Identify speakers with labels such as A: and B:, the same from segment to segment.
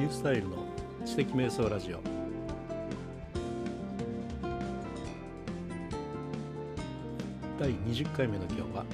A: ュースタイルの知的瞑想ラジオ第20回目の今日は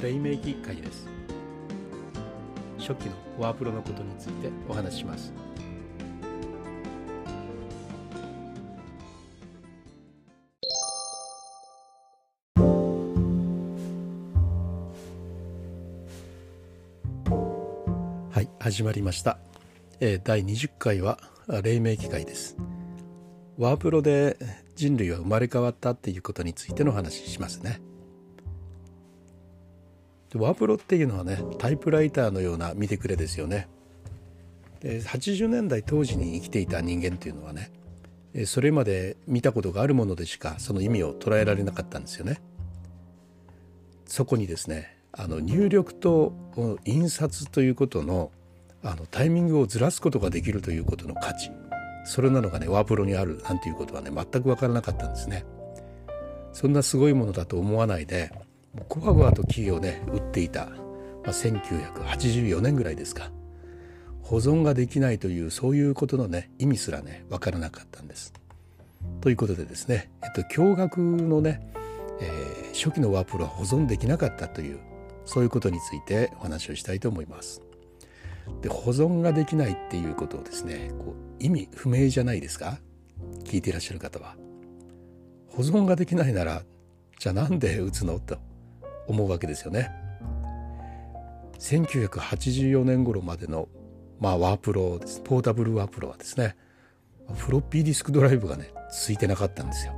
A: 黎明期会です初期のワープロのことについてお話ししますはい始まりました、え第20回は黎明期会です。ワープロで人類は生まれ変わったっていうことについての話しますね。ワープロっていうのはねタイプライターのような見てくれですよね。で80年代当時に生きていた人間っていうのはねそれまで見たことがあるものでしかその意味を捉えられなかったんですよね。そこにですねあの入力と印刷ということのあのタイミングをずらすことができるということの価値。それなのがねワープロにあるなんていうことはね全く分からなかったんですね。そんなすごいものだと思わないでゴワゴワとキーをね打っていた、まあ、1984年ぐらいですか。保存ができないというそういうことのね意味すらね分からなかったんです。ということでですね、えっと、驚愕のね、えー初期のワープロは保存できなかったというそういうことについてお話をしたいと思います。で保存ができないっていうことをですねこう意味不明じゃないですか？聞いていらっしゃる方は。保存ができないならじゃあなんで打つの？と思うわけですよね。1984年頃までの、まあ、ワープロですポータブルワープロはですねフロッピーディスクドライブがねついてなかったんですよ。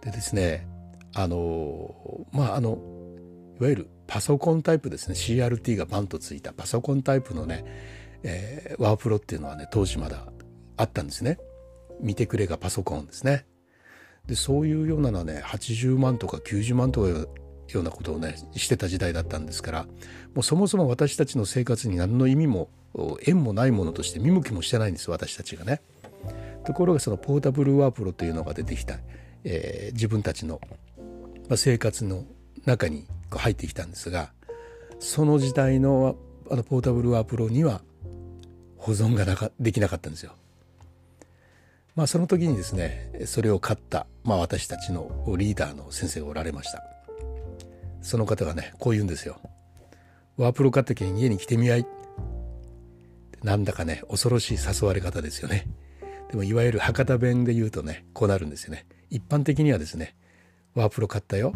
A: でですねあのまああのいわゆるパソコンタイプですね。CRT がバンとついた。パソコンタイプのね、えーワープロっていうのはね当時まだあったんですね。見てくれがパソコンですね。でそういうようなのはね80万とか90万とかいうようなことをねしてた時代だったんですからもうそもそも私たちの生活に何の意味も縁もないものとして見向きもしてないんです私たちがね。ところがそのポータブルワープロというのが出てきた、えー自分たちの、生活の中に入ってきたんですがその時代のあのポータブルワープロには保存がなかできなかったんですよ。まあその時にですねそれを買った、まあ、私たちのリーダーの先生がおられました。その方がねこう言うんですよ。ワープロ買ったけん家に来てみやい。なんだかね恐ろしい誘われ方ですよね。でもいわゆる博多弁で言うとねこうなるんですよね。一般的にはですねワープロ買ったよ。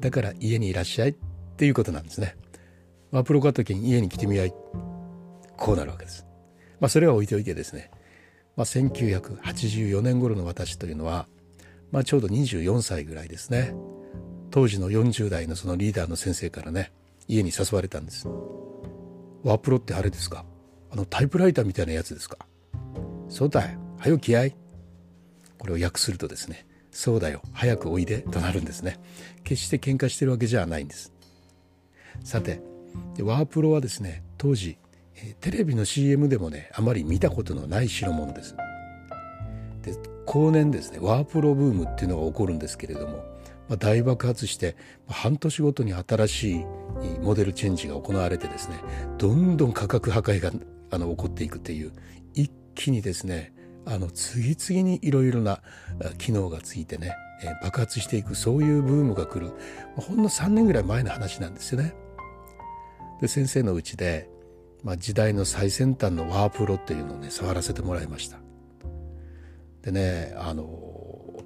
A: だから家にいらっしゃいっていうことなんですね。ワープロ買った時に家に来てみやい。こうなるわけです。まあそれは置いておいてですね、まあ、1984年頃の私というのは、まあ、ちょうど24歳ぐらいですね。当時の40代のそのリーダーの先生からね家に誘われたんです。ワープロってあれですか？あのタイプライターみたいなやつですか？そうだよはよ気合い。これを訳するとですねそうだよ。早くおいで。となるんですね。決して喧嘩してるわけじゃないんです。さてワープロはですね当時テレビの CM でもねあまり見たことのない代物です。で後年ですねワープロブームっていうのが起こるんですけれども、まあ、大爆発して半年ごとに新しいモデルチェンジが行われてですねどんどん価格破壊があの起こっていくっていう一気にですねあの次々にいろいろな機能がついてね、爆発していくそういうブームが来る、ほんの3年ぐらい前の話なんですよね。で先生のうちで、まあ、時代の最先端のワープロっていうのをね触らせてもらいました。でねあの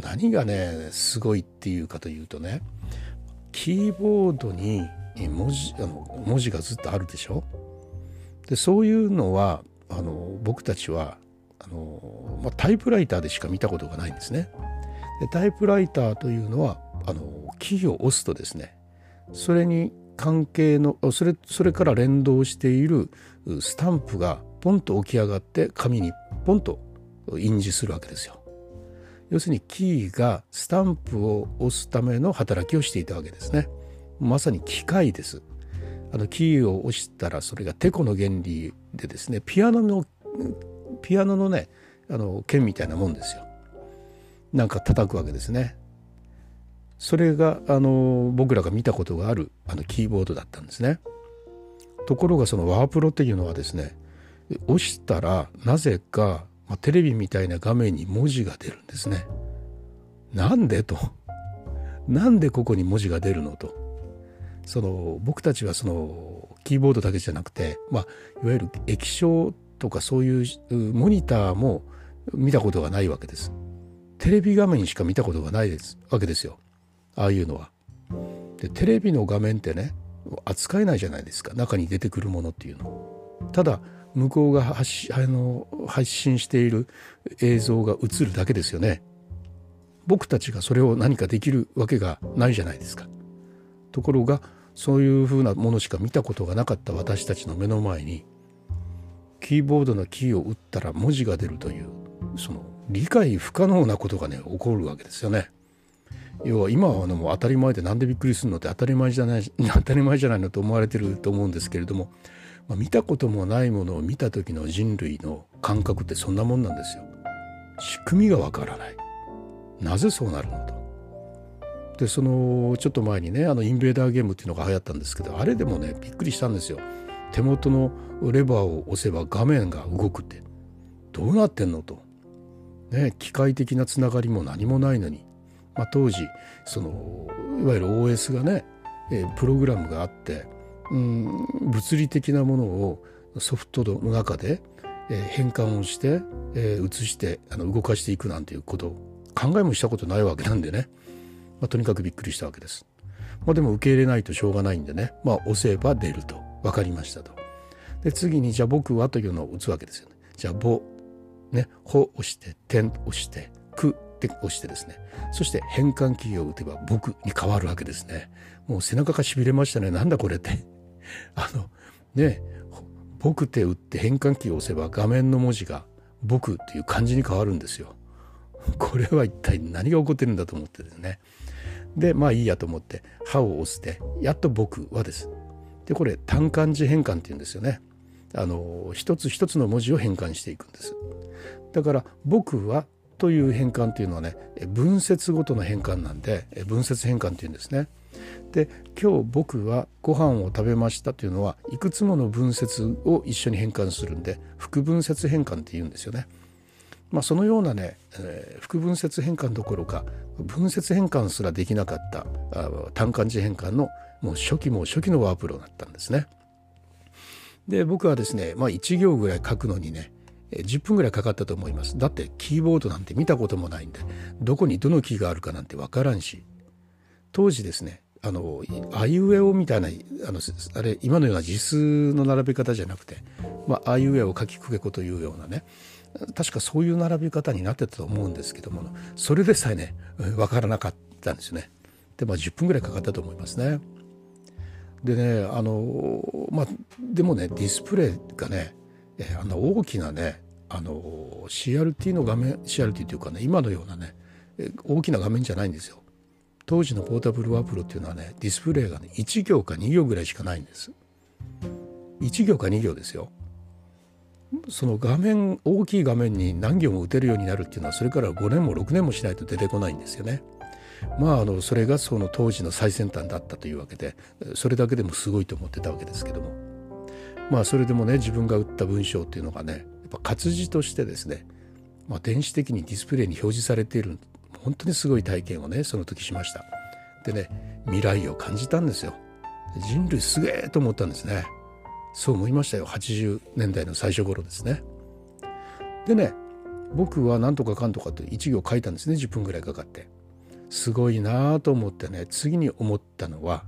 A: 何がねすごいっていうかというとねキーボードに文字あの文字がずっとあるでしょ？でそういうのはあの僕たちはあの、まあ、タイプライターでしか見たことがないんですね。でタイプライターというのはあのキーを押すとですねそれに関係のそれそれから連動しているスタンプがポンと起き上がって紙にポンと印字するわけですよ。要するにキーがスタンプを押すための働きをしていたわけですね。まさに機械です。あのキーを押したらそれがテコの原理でですねピアノのピアノのねあの剣みたいなもんですよ。なんか叩くわけですね。それがあの僕らが見たことがあるあのキーボードだったんですね。ところがそのワープロっていうのはですね押したらなぜか、まあ、テレビみたいな画面に文字が出るんですね。なんでと。なんでここに文字が出るのと。その僕たちはそのキーボードだけじゃなくて、まあ、いわゆる液晶とかそういうモニターも見たことがないわけです。テレビ画面しか見たことがないですわけですよ。ああいうのは。でテレビの画面ってね扱えないじゃないですか中に出てくるものっていうの。ただ向こうが発あの発信している映像が映るだけですよね。僕たちがそれを何かできるわけがないじゃないですか。ところがそういうふうなものしか見たことがなかった私たちの目の前にキーボードのキーを打ったら文字が出るというその理解不可能なことがね起こるわけですよね。要は今はもう当たり前でなんでびっくりするのって当たり前じゃない 当たり前じゃないのと思われてると思うんですけれども、まあ、見たこともないものを見た時の人類の感覚ってそんなもんなんですよ。仕組みがわからない。なぜそうなるのと。でそのちょっと前にねあのインベーダーゲームっていうのが流行ったんですけどあれでもねびっくりしたんですよ。手元のレバーを押せば画面が動くって。どうなってんのと。ね機械的なつながりも何もないのに、まあ、当時そのいわゆる OS がね、えプログラムがあってうん物理的なものをソフトの中で、え変換をして、え移してあの動かしていくなんていうこと。考えもしたことないわけなんでね、まあ、とにかくびっくりしたわけです。まあ、でも受け入れないとしょうがないんでね、まあ、押せば出ると。分かりましたと。で次にじゃあ僕はというのを打つわけですよね。じゃあぼねほ押して点押してくって押してですねそして変換キーを打てば僕に変わるわけですね。もう背中がしびれましたねなんだこれって。あのね僕って打って変換キーを押せば画面の文字が僕っていう漢字に変わるんですよ。これは一体何が起こってるんだと思ってですね。でまあいいやと思って「歯を押してやっと僕はです。でこれ単漢字変換っていうんですよね。あの一つ一つの文字を変換していくんです。だから「僕は」という変換っていうのはね文節ごとの変換なんで文節変換っていうんですね。で今日僕はご飯を食べましたというのはいくつもの文節を一緒に変換するんで複文節変換っていうんですよね。まあ、そのようなね、えー、複分節変換どころか分節変換すらできなかった単漢字変換のもう初期も初期のワープロだったんですね。で僕はですね、まあ、1行ぐらい書くのにね10分ぐらいかかったと思いますだってキーボードなんて見たこともないんでどこにどのキーがあるかなんて分からんし当時ですねあのあいうえおみたいなあのあれ今のような字数の並べ方じゃなくて、まあ、あいうえお書きくけこというようなね確かそういう並び方になってたと思うんですけどもそれでさえね分からなかったんですよね。でまあ10分ぐらいかかったと思いますね。でねあのまあでもねディスプレイがねあの大きなねあの CRT の画面 CRT というかね今のようなね大きな画面じゃないんですよ。当時のポータブルワープロっていうのはねディスプレイがね1行か2行ぐらいしかないんです。1行か2行ですよ。その画面大きい画面に何行も打てるようになるっていうのはそれから5年も6年もしないと出てこないんですよね。まああのそれがその当時の最先端だったというわけでそれだけでもすごいと思ってたわけですけどもまあそれでもね自分が打った文章っていうのがねやっぱ活字としてですね、まあ、電子的にディスプレイに表示されている本当にすごい体験をねその時しました。でね未来を感じたんですよ。人類すげえと思ったんですね。そう思いましたよ80年代の最初頃ですね。でね僕は何とかかんとかと1行書いたんですね10分ぐらいかかって。すごいなと思ってね次に思ったのは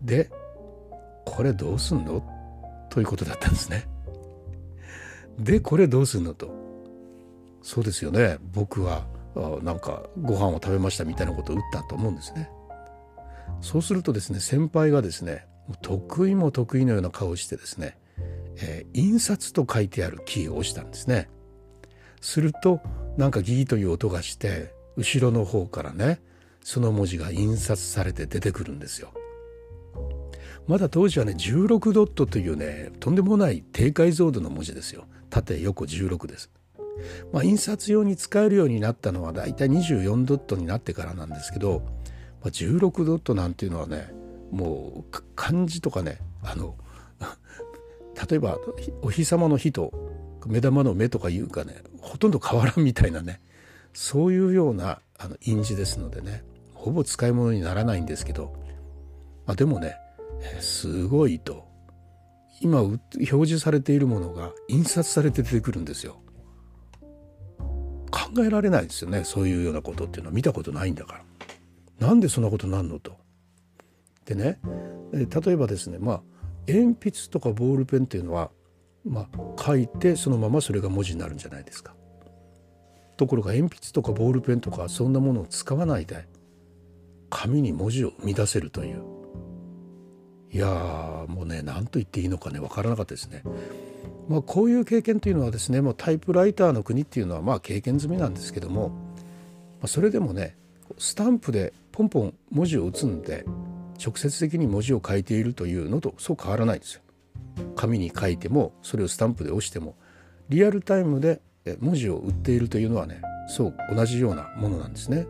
A: でこれどうすんの？ということだったんですね。でこれどうすんのと。そうですよね僕はなんかご飯を食べましたみたいなことを打ったと思うんですね。そうするとですね先輩がですね得意も得意のような顔をしてですね、えー、印刷と書いてあるキーを押したんですね。するとなんかギーという音がして後ろの方からねその文字が印刷されて出てくるんですよ。まだ当時はね16ドットというねとんでもない低解像度の文字ですよ。縦横16です。まあ、印刷用に使えるようになったのはだいたい24ドットになってからなんですけど、まあ、16ドットなんていうのはねもう漢字とかねあの 例えばお日様の日と目玉の目とかいうかねほとんど変わらんみたいなねそういうようなあの印字ですのでねほぼ使い物にならないんですけど、まあ、でもねすごいと今表示されているものが印刷されて出てくるんですよ。考えられないですよねそういうようなことっていうのは見たことないんだから。なんでそんなことなんのと。でね例えばですねまあ鉛筆とかボールペンっていうのは、まあ、書いてそのままそれが文字になるんじゃないですか。ところが鉛筆とかボールペンとかそんなものを使わないで紙に文字を生み出せるといういやもうね何と言っていいのかね分からなかったですね。まあ、こういう経験というのはですねもうタイプライターの国っていうのはまあ経験済みなんですけども、まあ、それでもねスタンプでポンポン文字を打つんで直接的に文字を書いているというのとそう変わらないんですよ。紙に書いてもそれをスタンプで押してもリアルタイムで文字を打っているというのはねそう同じようなものなんですね。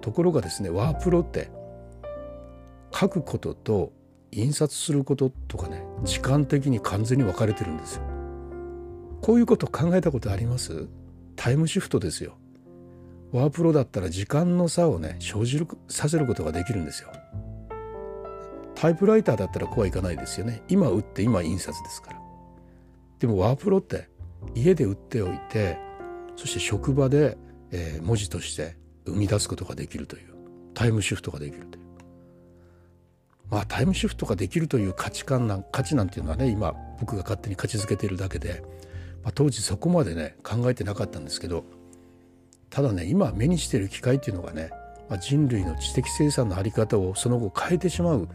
A: ところがですねワープロって書くことと印刷することとかね時間的に完全に分かれてるんですよ。こういうこと考えたことあります？タイムシフトですよ。ワープロだったら時間の差をね生じるさせることができるんですよ。タイプライターだったらこうはいかないですよね。今打って今印刷ですから。でもワープロって家で打っておいてそして職場で、えー、文字として生み出すことができるというタイムシフトができるという。まあタイムシフトができるという価値観なん価値なんていうのはね今僕が勝手に価値づけてるだけで、まあ、当時そこまでね考えてなかったんですけどただね今目にしてる機会っていうのがね、まあ、人類の知的生産の在り方をその後変えてしまう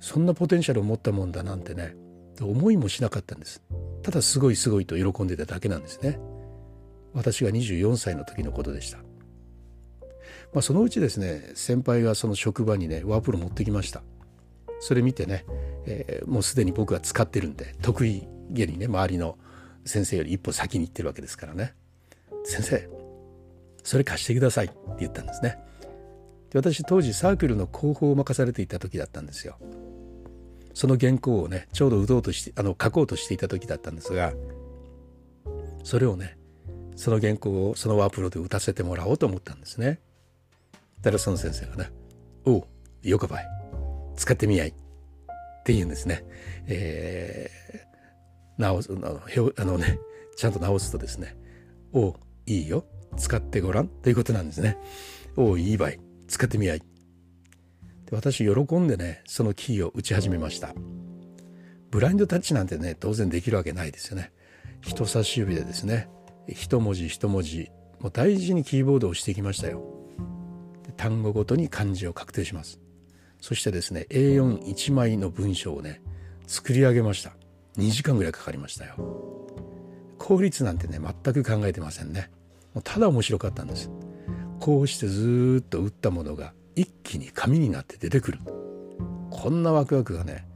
A: そんなポテンシャルを持ったもんだなんてね思いもしなかったんです。ただすごいすごいと喜んでただけなんですね。私が24歳の時のことでした。まあ、そのうちですね先輩がその職場にねワープロ持ってきました。それ見てね、えー、もうすでに僕は使ってるんで得意げにね周りの先生より一歩先に行ってるわけですからね。先生それ貸してくださいって言ったんですね。で私当時サークルの広報を任されていた時だったんですよ。その原稿をねちょうど打とうとしてあの書こうとしていた時だったんですがそれをねその原稿をそのワープロで打たせてもらおうと思ったんですねたらその先生がね「おうよかばい使ってみやい」って言うんですね。えー、直すあのあのねちゃんと直すとですね「おういいよ使ってごらん」ということなんですね。おういいばい使ってみやい。私喜んでねそのキーを打ち始めました。ブラインドタッチなんてね当然できるわけないですよね。人差し指でですね一文字一文字もう大事にキーボードを押してきましたよ。単語ごとに漢字を確定しますそしてですね A41 枚の文章をね作り上げました2時間ぐらいかかりましたよ効率なんてね全く考えてませんねもうただ面白かったんですこうしてずっと打ったものが一気に紙になって出てくる。こんなワクワクがね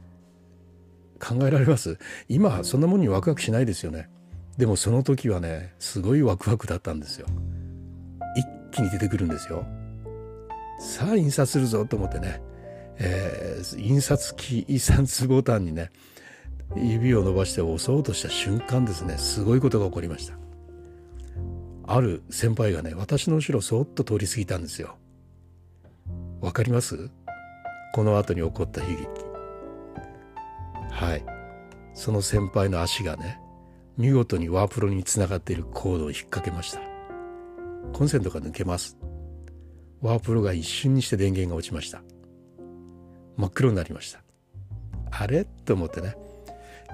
A: 考えられます？今そんなもんにワクワクしないですよね。でもその時はねすごいワクワクだったんですよ。一気に出てくるんですよ。さあ印刷するぞと思ってね、えー、印刷機印刷ボタンにね指を伸ばして押そうとした瞬間ですねすごいことが起こりました。ある先輩がね私の後ろそっと通り過ぎたんですよ。わかります？この後に起こった悲劇。はい。その先輩の足がね見事にワープロにつながっているコードを引っ掛けました。コンセントが抜けます。ワープロが一瞬にして電源が落ちました。真っ黒になりました。あれ？と思ってね。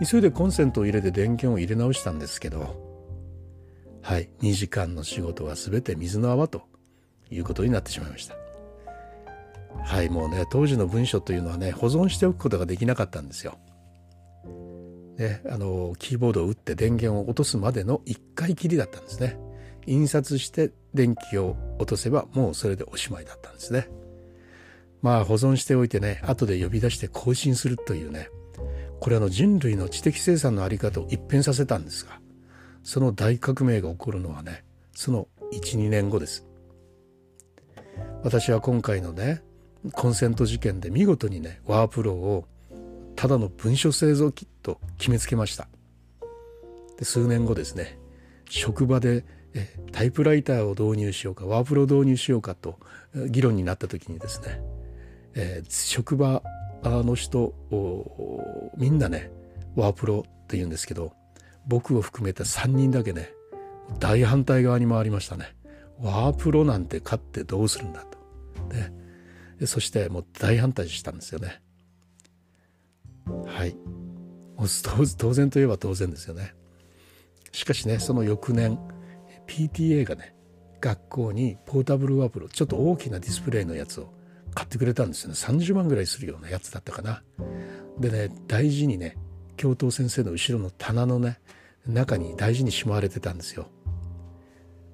A: 急いでコンセントを入れて電源を入れ直したんですけどはい。2時間の仕事は全て水の泡ということになってしまいました。はいもうね当時の文書というのはね保存しておくことができなかったんですよね、あのキーボードを打って電源を落とすまでの1回きりだったんですね印刷して電気を落とせばもうそれでおしまいだったんですね。まあ保存しておいてね後で呼び出して更新するというねこれあの人類の知的生産の在り方を一変させたんですがその大革命が起こるのはねその12年後です。私は今回のねコンセント事件で見事にねワープロをただの文書製造機と決めつけました。で数年後ですね職場でタイプライターを導入しようかワープロ導入しようかと議論になった時にですね、えー、職場の人みんなねワープロって言うんですけど僕を含めて3人だけね大反対側に回りましたね。ワープロなんて買ってどうするんだと、ね、そしてもう大反対したんですよね。はい。当然といえば当然ですよね。しかしねその翌年 PTA がね学校にポータブルワープロちょっと大きなディスプレイのやつを買ってくれたんですよね。30万ぐらいするようなやつだったかな。でね大事にね教頭先生の後ろの棚のね中に大事にしまわれてたんですよ。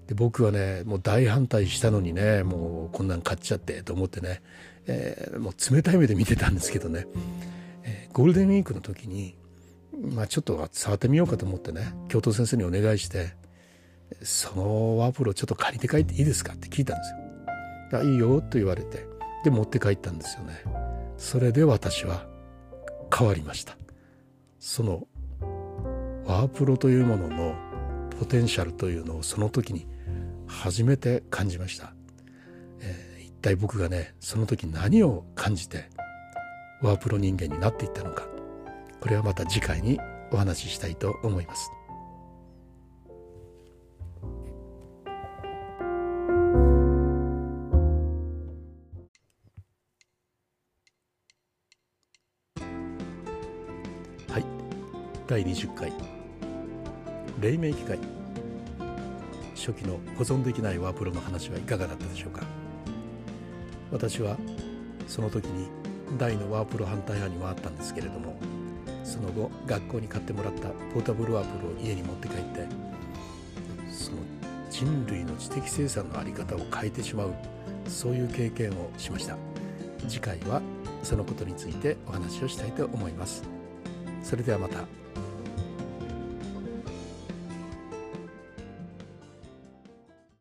A: で僕はねもう大反対したのにねもうこんなん買っちゃってと思ってね、えー、もう冷たい目で見てたんですけどね、えー、ゴールデンウィークの時にまあちょっと触ってみようかと思ってね教頭先生にお願いしてそのワープロちょっと借りて帰っていいですかって聞いたんですよ。いいよと言われてで持って帰ったんですよね。それで私は変わりました。そのワープロというもののポテンシャルというのをその時に初めて感じました。えー、一体僕がねその時何を感じてワープロ人間になっていったのかこれはまた次回にお話ししたいと思いますはい。第20回黎明機械初期の保存できないワープロの話はいかがだったでしょうか。私はその時に大のワープロ反対派に回ったんですけれどもその後学校に買ってもらったポータブルワープロを家に持って帰ってその人類の知的生産の在り方を変えてしまうそういう経験をしました。次回はそのことについてお話をしたいと思います。それではまた。